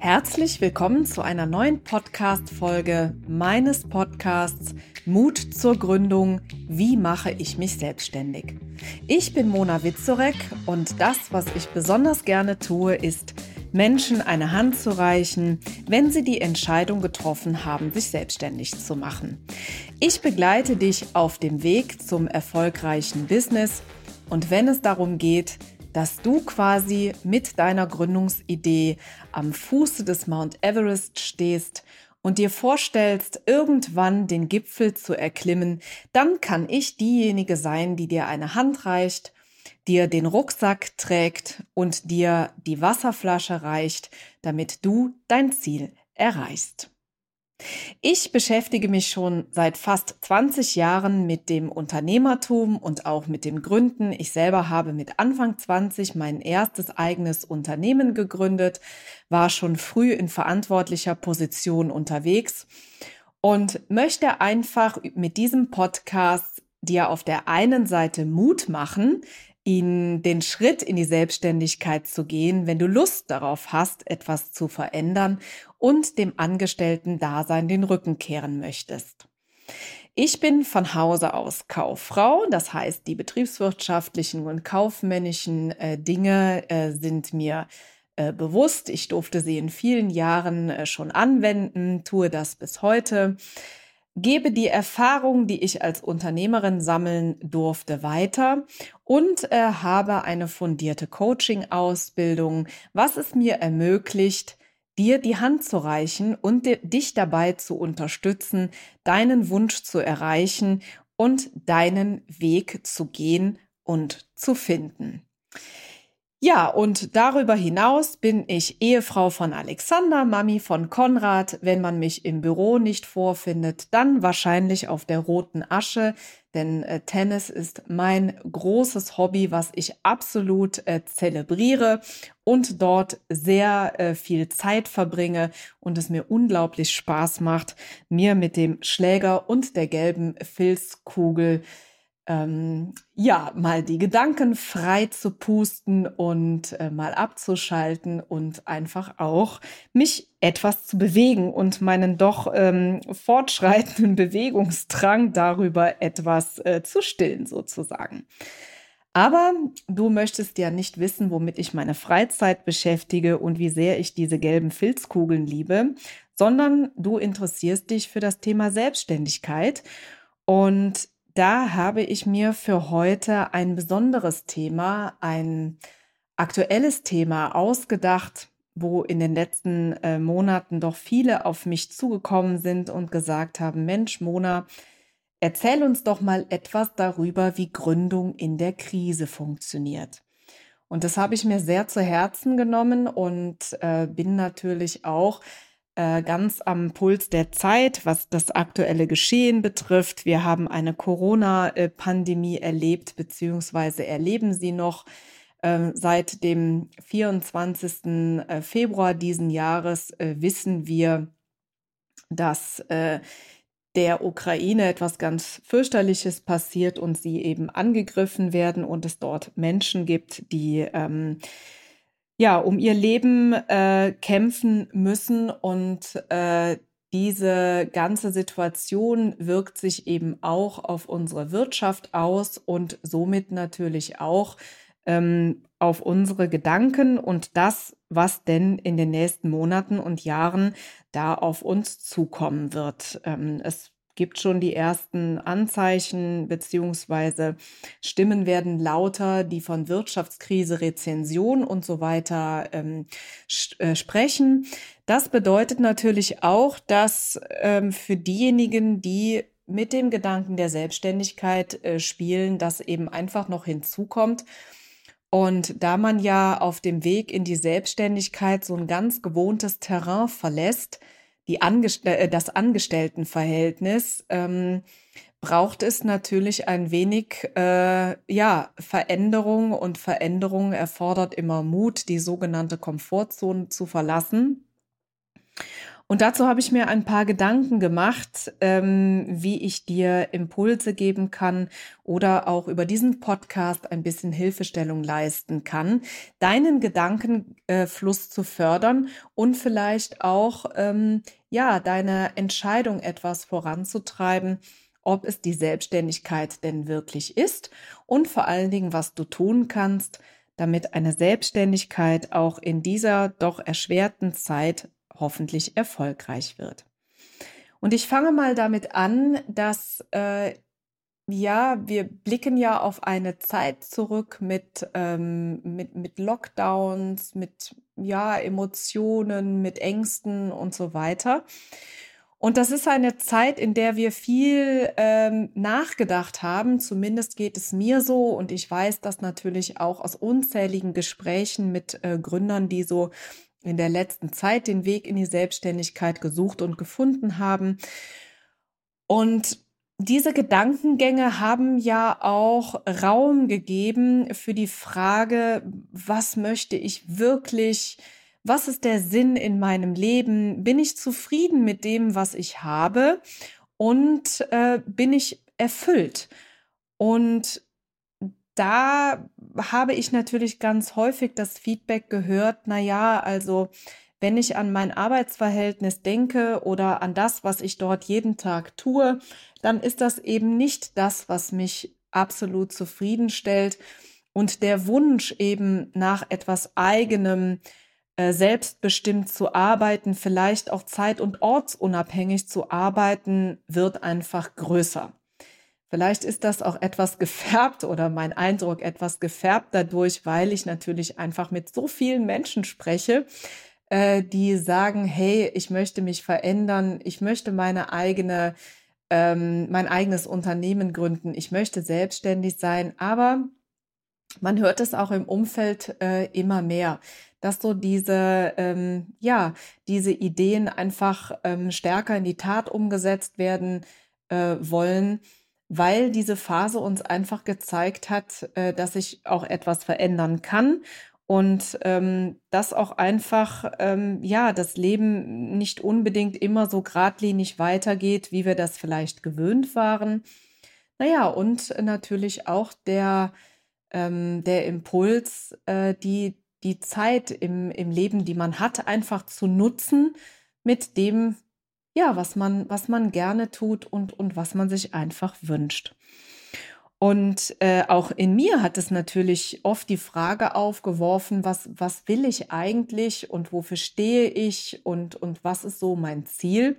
Herzlich willkommen zu einer neuen Podcast-Folge meines Podcasts Mut zur Gründung. Wie mache ich mich selbstständig? Ich bin Mona Witzorek und das, was ich besonders gerne tue, ist, Menschen eine Hand zu reichen, wenn sie die Entscheidung getroffen haben, sich selbstständig zu machen. Ich begleite dich auf dem Weg zum erfolgreichen Business und wenn es darum geht, dass du quasi mit deiner Gründungsidee am Fuße des Mount Everest stehst und dir vorstellst, irgendwann den Gipfel zu erklimmen, dann kann ich diejenige sein, die dir eine Hand reicht, dir den Rucksack trägt und dir die Wasserflasche reicht, damit du dein Ziel erreichst. Ich beschäftige mich schon seit fast 20 Jahren mit dem Unternehmertum und auch mit dem Gründen. Ich selber habe mit Anfang 20 mein erstes eigenes Unternehmen gegründet, war schon früh in verantwortlicher Position unterwegs und möchte einfach mit diesem Podcast dir auf der einen Seite Mut machen, ihn den Schritt in die Selbstständigkeit zu gehen, wenn du Lust darauf hast, etwas zu verändern und dem Angestellten-Dasein den Rücken kehren möchtest. Ich bin von Hause aus Kauffrau, das heißt, die betriebswirtschaftlichen und kaufmännischen äh, Dinge äh, sind mir äh, bewusst. Ich durfte sie in vielen Jahren äh, schon anwenden, tue das bis heute gebe die Erfahrung, die ich als Unternehmerin sammeln durfte, weiter und äh, habe eine fundierte Coaching-Ausbildung, was es mir ermöglicht, dir die Hand zu reichen und dich dabei zu unterstützen, deinen Wunsch zu erreichen und deinen Weg zu gehen und zu finden. Ja, und darüber hinaus bin ich Ehefrau von Alexander, Mami von Konrad. Wenn man mich im Büro nicht vorfindet, dann wahrscheinlich auf der roten Asche, denn äh, Tennis ist mein großes Hobby, was ich absolut äh, zelebriere und dort sehr äh, viel Zeit verbringe und es mir unglaublich Spaß macht, mir mit dem Schläger und der gelben Filzkugel ähm, ja, mal die Gedanken frei zu pusten und äh, mal abzuschalten und einfach auch mich etwas zu bewegen und meinen doch ähm, fortschreitenden Bewegungsdrang darüber etwas äh, zu stillen sozusagen. Aber du möchtest ja nicht wissen, womit ich meine Freizeit beschäftige und wie sehr ich diese gelben Filzkugeln liebe, sondern du interessierst dich für das Thema Selbstständigkeit. Und da habe ich mir für heute ein besonderes Thema, ein aktuelles Thema ausgedacht, wo in den letzten äh, Monaten doch viele auf mich zugekommen sind und gesagt haben, Mensch, Mona, erzähl uns doch mal etwas darüber, wie Gründung in der Krise funktioniert. Und das habe ich mir sehr zu Herzen genommen und äh, bin natürlich auch äh, ganz am Puls der Zeit, was das aktuelle Geschehen betrifft. Wir haben eine Corona-Pandemie erlebt, beziehungsweise erleben sie noch. Ähm, seit dem 24. Äh, Februar diesen Jahres äh, wissen wir, dass der Ukraine etwas ganz fürchterliches passiert und sie eben angegriffen werden und es dort Menschen gibt, die ähm, ja, um ihr Leben äh, kämpfen müssen und äh, diese ganze Situation wirkt sich eben auch auf unsere Wirtschaft aus und somit natürlich auch ähm, auf unsere Gedanken und das, was denn in den nächsten Monaten und Jahren da auf uns zukommen wird. Ähm, es gibt schon die ersten Anzeichen beziehungsweise Stimmen werden lauter, die von Wirtschaftskrise, Rezension und so weiter ähm, äh, sprechen. Das bedeutet natürlich auch, dass ähm, für diejenigen, die mit dem Gedanken der Selbstständigkeit äh, spielen, das eben einfach noch hinzukommt. Und da man ja auf dem Weg in die Selbstständigkeit so ein ganz gewohntes Terrain verlässt, die Angestell äh, das Angestelltenverhältnis, ähm, braucht es natürlich ein wenig äh, ja, Veränderung und Veränderung erfordert immer Mut, die sogenannte Komfortzone zu verlassen. Und dazu habe ich mir ein paar Gedanken gemacht, ähm, wie ich dir Impulse geben kann oder auch über diesen Podcast ein bisschen Hilfestellung leisten kann, deinen Gedankenfluss äh, zu fördern und vielleicht auch ähm, ja deine Entscheidung etwas voranzutreiben, ob es die Selbstständigkeit denn wirklich ist und vor allen Dingen, was du tun kannst, damit eine Selbstständigkeit auch in dieser doch erschwerten Zeit hoffentlich erfolgreich wird. Und ich fange mal damit an, dass äh, ja, wir blicken ja auf eine Zeit zurück mit, ähm, mit, mit Lockdowns, mit ja, Emotionen, mit Ängsten und so weiter. Und das ist eine Zeit, in der wir viel ähm, nachgedacht haben. Zumindest geht es mir so. Und ich weiß das natürlich auch aus unzähligen Gesprächen mit äh, Gründern, die so in der letzten Zeit den Weg in die Selbstständigkeit gesucht und gefunden haben. Und diese Gedankengänge haben ja auch Raum gegeben für die Frage, was möchte ich wirklich, was ist der Sinn in meinem Leben? Bin ich zufrieden mit dem, was ich habe? Und äh, bin ich erfüllt? Und da habe ich natürlich ganz häufig das Feedback gehört, na ja, also wenn ich an mein Arbeitsverhältnis denke oder an das, was ich dort jeden Tag tue, dann ist das eben nicht das, was mich absolut zufriedenstellt. Und der Wunsch eben nach etwas eigenem, äh, selbstbestimmt zu arbeiten, vielleicht auch zeit- und ortsunabhängig zu arbeiten, wird einfach größer. Vielleicht ist das auch etwas gefärbt oder mein Eindruck etwas gefärbt dadurch, weil ich natürlich einfach mit so vielen Menschen spreche, äh, die sagen, hey, ich möchte mich verändern, ich möchte meine eigene, ähm, mein eigenes Unternehmen gründen, ich möchte selbstständig sein, aber man hört es auch im Umfeld äh, immer mehr, dass so diese, ähm, ja, diese Ideen einfach ähm, stärker in die Tat umgesetzt werden äh, wollen weil diese Phase uns einfach gezeigt hat, äh, dass sich auch etwas verändern kann und ähm, dass auch einfach ähm, ja das Leben nicht unbedingt immer so geradlinig weitergeht, wie wir das vielleicht gewöhnt waren. Naja, und natürlich auch der, ähm, der Impuls, äh, die, die Zeit im, im Leben, die man hat, einfach zu nutzen mit dem, ja, was man, was man gerne tut und, und was man sich einfach wünscht. Und äh, auch in mir hat es natürlich oft die Frage aufgeworfen, was, was will ich eigentlich und wofür stehe ich und, und was ist so mein Ziel?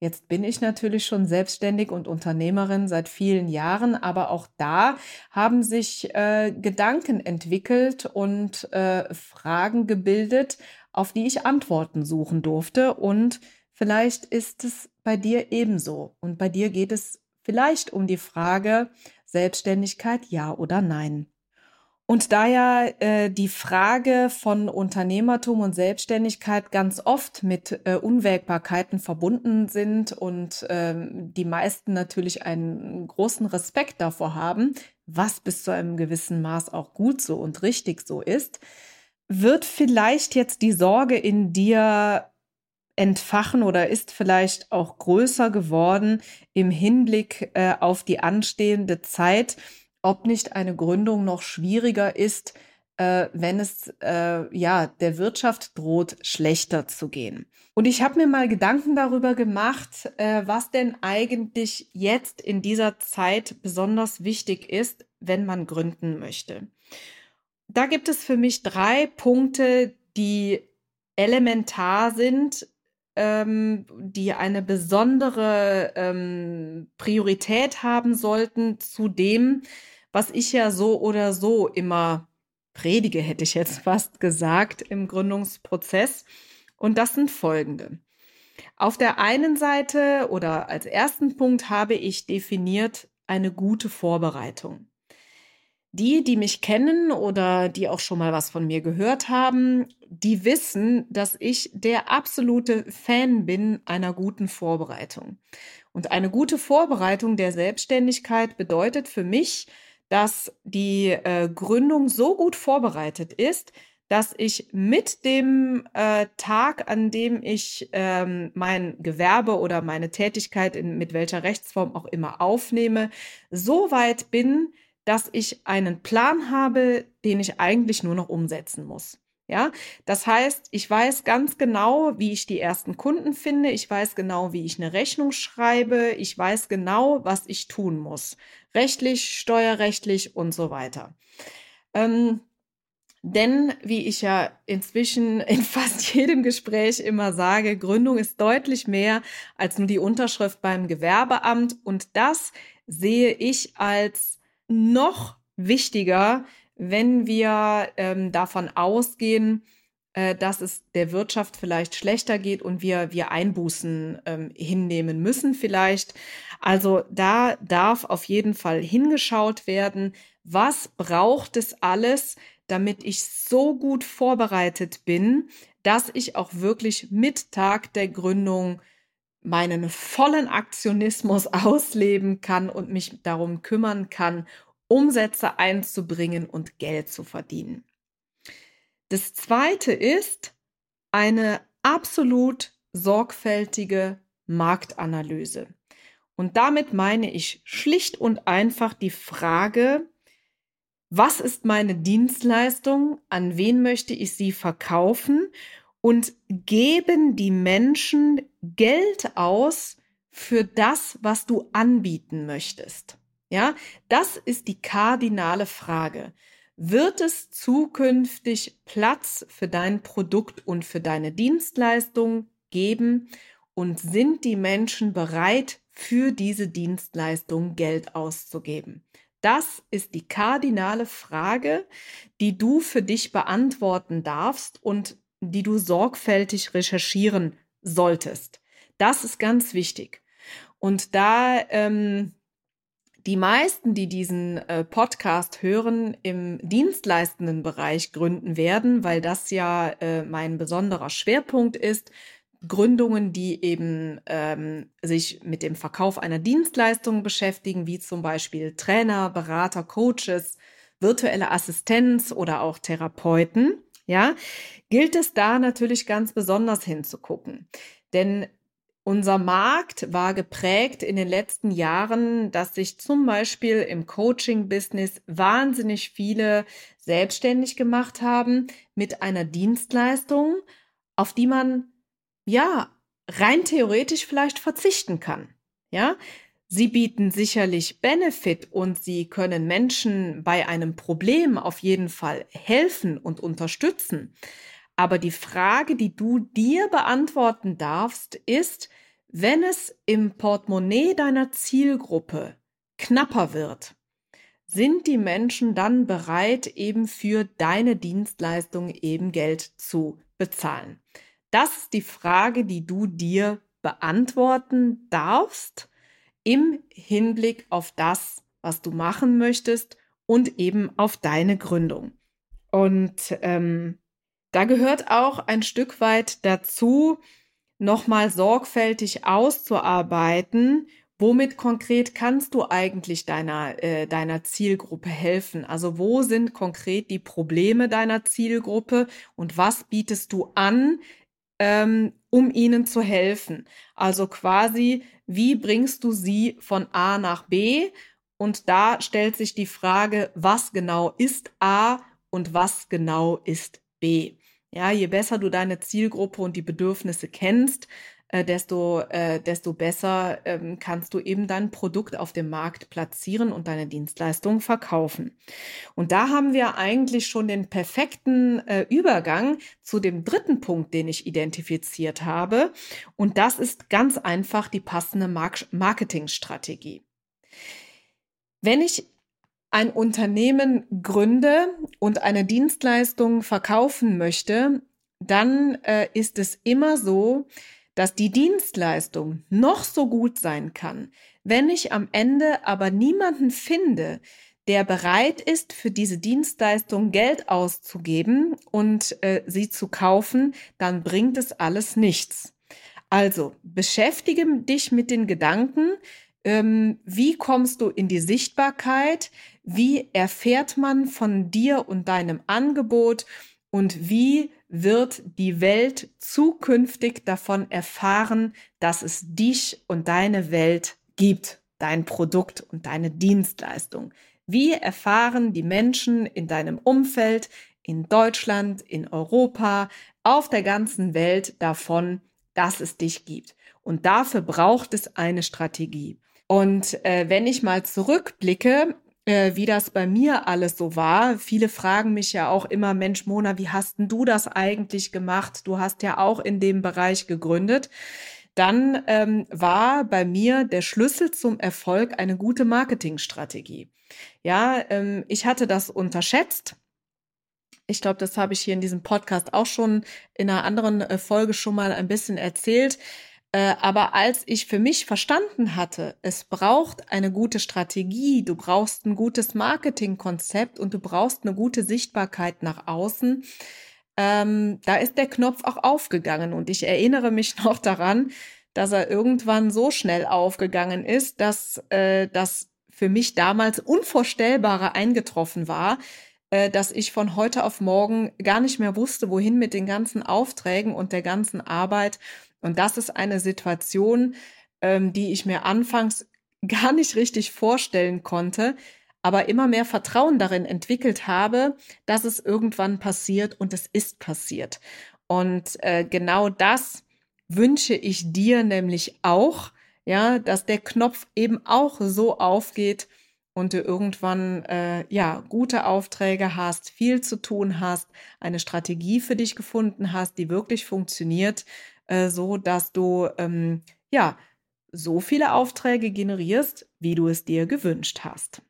Jetzt bin ich natürlich schon selbstständig und Unternehmerin seit vielen Jahren, aber auch da haben sich äh, Gedanken entwickelt und äh, Fragen gebildet, auf die ich Antworten suchen durfte. Und Vielleicht ist es bei dir ebenso und bei dir geht es vielleicht um die Frage Selbstständigkeit ja oder nein. Und da ja äh, die Frage von Unternehmertum und Selbstständigkeit ganz oft mit äh, Unwägbarkeiten verbunden sind und äh, die meisten natürlich einen großen Respekt davor haben, was bis zu einem gewissen Maß auch gut so und richtig so ist, wird vielleicht jetzt die Sorge in dir entfachen oder ist vielleicht auch größer geworden im Hinblick äh, auf die anstehende Zeit, ob nicht eine Gründung noch schwieriger ist, äh, wenn es äh, ja der Wirtschaft droht, schlechter zu gehen. Und ich habe mir mal Gedanken darüber gemacht, äh, was denn eigentlich jetzt in dieser Zeit besonders wichtig ist, wenn man gründen möchte. Da gibt es für mich drei Punkte, die elementar sind, ähm, die eine besondere ähm, Priorität haben sollten zu dem, was ich ja so oder so immer predige, hätte ich jetzt fast gesagt, im Gründungsprozess. Und das sind folgende. Auf der einen Seite oder als ersten Punkt habe ich definiert eine gute Vorbereitung. Die, die mich kennen oder die auch schon mal was von mir gehört haben, die wissen, dass ich der absolute Fan bin einer guten Vorbereitung. Und eine gute Vorbereitung der Selbstständigkeit bedeutet für mich, dass die äh, Gründung so gut vorbereitet ist, dass ich mit dem äh, Tag, an dem ich ähm, mein Gewerbe oder meine Tätigkeit in mit welcher Rechtsform auch immer aufnehme, so weit bin, dass ich einen Plan habe, den ich eigentlich nur noch umsetzen muss. Ja, das heißt, ich weiß ganz genau, wie ich die ersten Kunden finde. Ich weiß genau, wie ich eine Rechnung schreibe. Ich weiß genau, was ich tun muss. Rechtlich, steuerrechtlich und so weiter. Ähm, denn, wie ich ja inzwischen in fast jedem Gespräch immer sage, Gründung ist deutlich mehr als nur die Unterschrift beim Gewerbeamt. Und das sehe ich als noch wichtiger, wenn wir ähm, davon ausgehen, äh, dass es der Wirtschaft vielleicht schlechter geht und wir, wir Einbußen ähm, hinnehmen müssen vielleicht. Also da darf auf jeden Fall hingeschaut werden, was braucht es alles, damit ich so gut vorbereitet bin, dass ich auch wirklich mit Tag der Gründung meinen vollen Aktionismus ausleben kann und mich darum kümmern kann, Umsätze einzubringen und Geld zu verdienen. Das zweite ist eine absolut sorgfältige Marktanalyse. Und damit meine ich schlicht und einfach die Frage, was ist meine Dienstleistung, an wen möchte ich sie verkaufen und geben die Menschen Geld aus für das, was du anbieten möchtest. Ja, das ist die kardinale Frage. Wird es zukünftig Platz für dein Produkt und für deine Dienstleistung geben? Und sind die Menschen bereit, für diese Dienstleistung Geld auszugeben? Das ist die kardinale Frage, die du für dich beantworten darfst und die du sorgfältig recherchieren solltest. Das ist ganz wichtig. Und da ähm, die meisten, die diesen äh, Podcast hören, im dienstleistenden Bereich gründen werden, weil das ja äh, mein besonderer Schwerpunkt ist. Gründungen, die eben ähm, sich mit dem Verkauf einer Dienstleistung beschäftigen, wie zum Beispiel Trainer, Berater, Coaches, virtuelle Assistenz oder auch Therapeuten, ja, gilt es da natürlich ganz besonders hinzugucken. Denn unser Markt war geprägt in den letzten Jahren, dass sich zum Beispiel im Coaching-Business wahnsinnig viele selbstständig gemacht haben mit einer Dienstleistung, auf die man ja rein theoretisch vielleicht verzichten kann. Ja, Sie bieten sicherlich Benefit und sie können Menschen bei einem Problem auf jeden Fall helfen und unterstützen. Aber die Frage, die du dir beantworten darfst, ist, wenn es im Portemonnaie deiner Zielgruppe knapper wird, sind die Menschen dann bereit, eben für deine Dienstleistung eben Geld zu bezahlen? Das ist die Frage, die du dir beantworten darfst im Hinblick auf das, was du machen möchtest und eben auf deine Gründung. Und ähm, da gehört auch ein Stück weit dazu, nochmal sorgfältig auszuarbeiten, womit konkret kannst du eigentlich deiner, äh, deiner Zielgruppe helfen? Also wo sind konkret die Probleme deiner Zielgruppe und was bietest du an, ähm, um ihnen zu helfen? Also quasi, wie bringst du sie von A nach B? Und da stellt sich die Frage, was genau ist A und was genau ist B? Ja, je besser du deine Zielgruppe und die Bedürfnisse kennst, äh, desto, äh, desto besser ähm, kannst du eben dein Produkt auf dem Markt platzieren und deine Dienstleistung verkaufen. Und da haben wir eigentlich schon den perfekten äh, Übergang zu dem dritten Punkt, den ich identifiziert habe. Und das ist ganz einfach die passende Mark Marketingstrategie. Wenn ich ein Unternehmen gründe und eine Dienstleistung verkaufen möchte, dann äh, ist es immer so, dass die Dienstleistung noch so gut sein kann. Wenn ich am Ende aber niemanden finde, der bereit ist, für diese Dienstleistung Geld auszugeben und äh, sie zu kaufen, dann bringt es alles nichts. Also beschäftige dich mit den Gedanken, ähm, wie kommst du in die Sichtbarkeit? Wie erfährt man von dir und deinem Angebot? und wie wird die Welt zukünftig davon erfahren, dass es dich und deine Welt gibt, dein Produkt und deine Dienstleistung. Wie erfahren die Menschen in deinem Umfeld, in Deutschland, in Europa, auf der ganzen Welt davon, dass es dich gibt? Und dafür braucht es eine Strategie. Und äh, wenn ich mal zurückblicke, äh, wie das bei mir alles so war, viele fragen mich ja auch immer, Mensch, Mona, wie hast denn du das eigentlich gemacht? Du hast ja auch in dem Bereich gegründet. Dann ähm, war bei mir der Schlüssel zum Erfolg eine gute Marketingstrategie. Ja, ähm, ich hatte das unterschätzt. Ich glaube, das habe ich hier in diesem Podcast auch schon in einer anderen äh, Folge schon mal ein bisschen erzählt. Äh, aber als ich für mich verstanden hatte, es braucht eine gute Strategie, du brauchst ein gutes Marketingkonzept und du brauchst eine gute Sichtbarkeit nach außen, ähm, da ist der Knopf auch aufgegangen. Und ich erinnere mich noch daran, dass er irgendwann so schnell aufgegangen ist, dass äh, das für mich damals Unvorstellbare eingetroffen war, dass ich von heute auf morgen gar nicht mehr wusste, wohin mit den ganzen Aufträgen und der ganzen Arbeit. Und das ist eine Situation, ähm, die ich mir anfangs gar nicht richtig vorstellen konnte, aber immer mehr Vertrauen darin entwickelt habe, dass es irgendwann passiert und es ist passiert. Und äh, genau das wünsche ich dir nämlich auch, ja, dass der Knopf eben auch so aufgeht und du irgendwann äh, ja gute Aufträge hast, viel zu tun hast, eine Strategie für dich gefunden hast, die wirklich funktioniert, äh, so dass du ähm, ja so viele Aufträge generierst, wie du es dir gewünscht hast.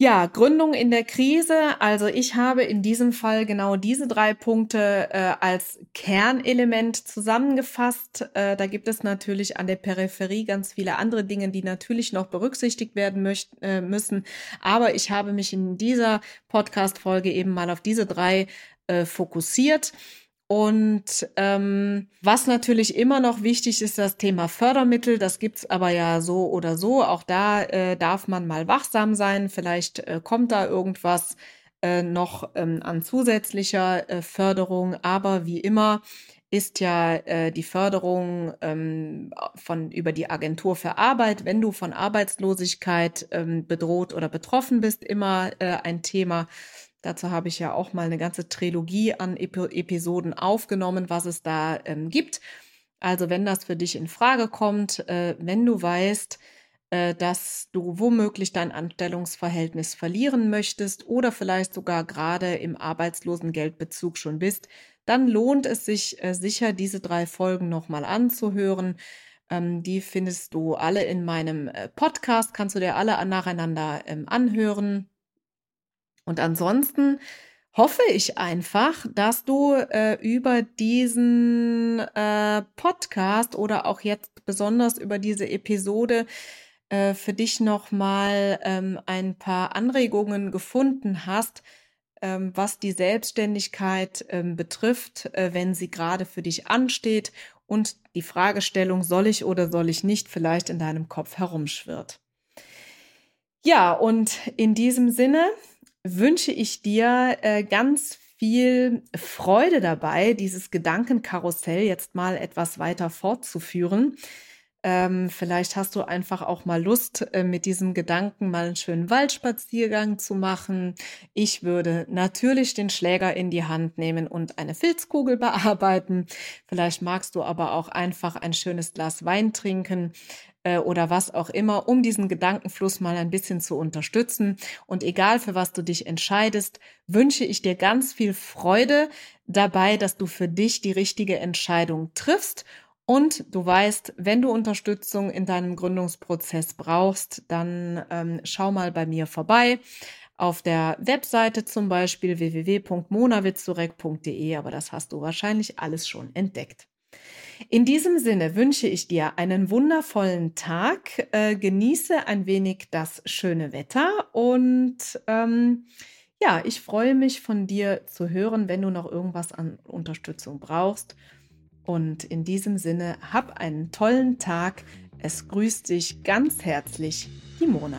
Ja, Gründung in der Krise. Also ich habe in diesem Fall genau diese drei Punkte äh, als Kernelement zusammengefasst. Äh, da gibt es natürlich an der Peripherie ganz viele andere Dinge, die natürlich noch berücksichtigt werden äh, müssen. Aber ich habe mich in dieser Podcast-Folge eben mal auf diese drei äh, fokussiert. Und ähm, was natürlich immer noch wichtig ist, das Thema Fördermittel. Das gibt's aber ja so oder so. Auch da äh, darf man mal wachsam sein. Vielleicht äh, kommt da irgendwas äh, noch ähm, an zusätzlicher äh, Förderung. Aber wie immer ist ja äh, die Förderung ähm, von über die Agentur für Arbeit, wenn du von Arbeitslosigkeit ähm, bedroht oder betroffen bist, immer äh, ein Thema. Dazu habe ich ja auch mal eine ganze Trilogie an Ep Episoden aufgenommen, was es da ähm, gibt. Also wenn das für dich in Frage kommt, äh, wenn du weißt, äh, dass du womöglich dein Anstellungsverhältnis verlieren möchtest oder vielleicht sogar gerade im Arbeitslosengeldbezug schon bist, dann lohnt es sich äh, sicher, diese drei Folgen nochmal anzuhören. Ähm, die findest du alle in meinem äh, Podcast, kannst du dir alle nacheinander ähm, anhören. Und ansonsten hoffe ich einfach, dass du äh, über diesen äh, Podcast oder auch jetzt besonders über diese Episode äh, für dich nochmal ähm, ein paar Anregungen gefunden hast, ähm, was die Selbstständigkeit ähm, betrifft, äh, wenn sie gerade für dich ansteht und die Fragestellung, soll ich oder soll ich nicht, vielleicht in deinem Kopf herumschwirrt. Ja, und in diesem Sinne wünsche ich dir äh, ganz viel Freude dabei, dieses Gedankenkarussell jetzt mal etwas weiter fortzuführen. Ähm, vielleicht hast du einfach auch mal Lust, äh, mit diesem Gedanken mal einen schönen Waldspaziergang zu machen. Ich würde natürlich den Schläger in die Hand nehmen und eine Filzkugel bearbeiten. Vielleicht magst du aber auch einfach ein schönes Glas Wein trinken äh, oder was auch immer, um diesen Gedankenfluss mal ein bisschen zu unterstützen. Und egal für was du dich entscheidest, wünsche ich dir ganz viel Freude dabei, dass du für dich die richtige Entscheidung triffst. Und du weißt, wenn du Unterstützung in deinem Gründungsprozess brauchst, dann ähm, schau mal bei mir vorbei auf der Webseite zum Beispiel www.monawitzurek.de, aber das hast du wahrscheinlich alles schon entdeckt. In diesem Sinne wünsche ich dir einen wundervollen Tag, äh, genieße ein wenig das schöne Wetter und ähm, ja, ich freue mich von dir zu hören, wenn du noch irgendwas an Unterstützung brauchst. Und in diesem Sinne, hab einen tollen Tag. Es grüßt dich ganz herzlich, die Mona.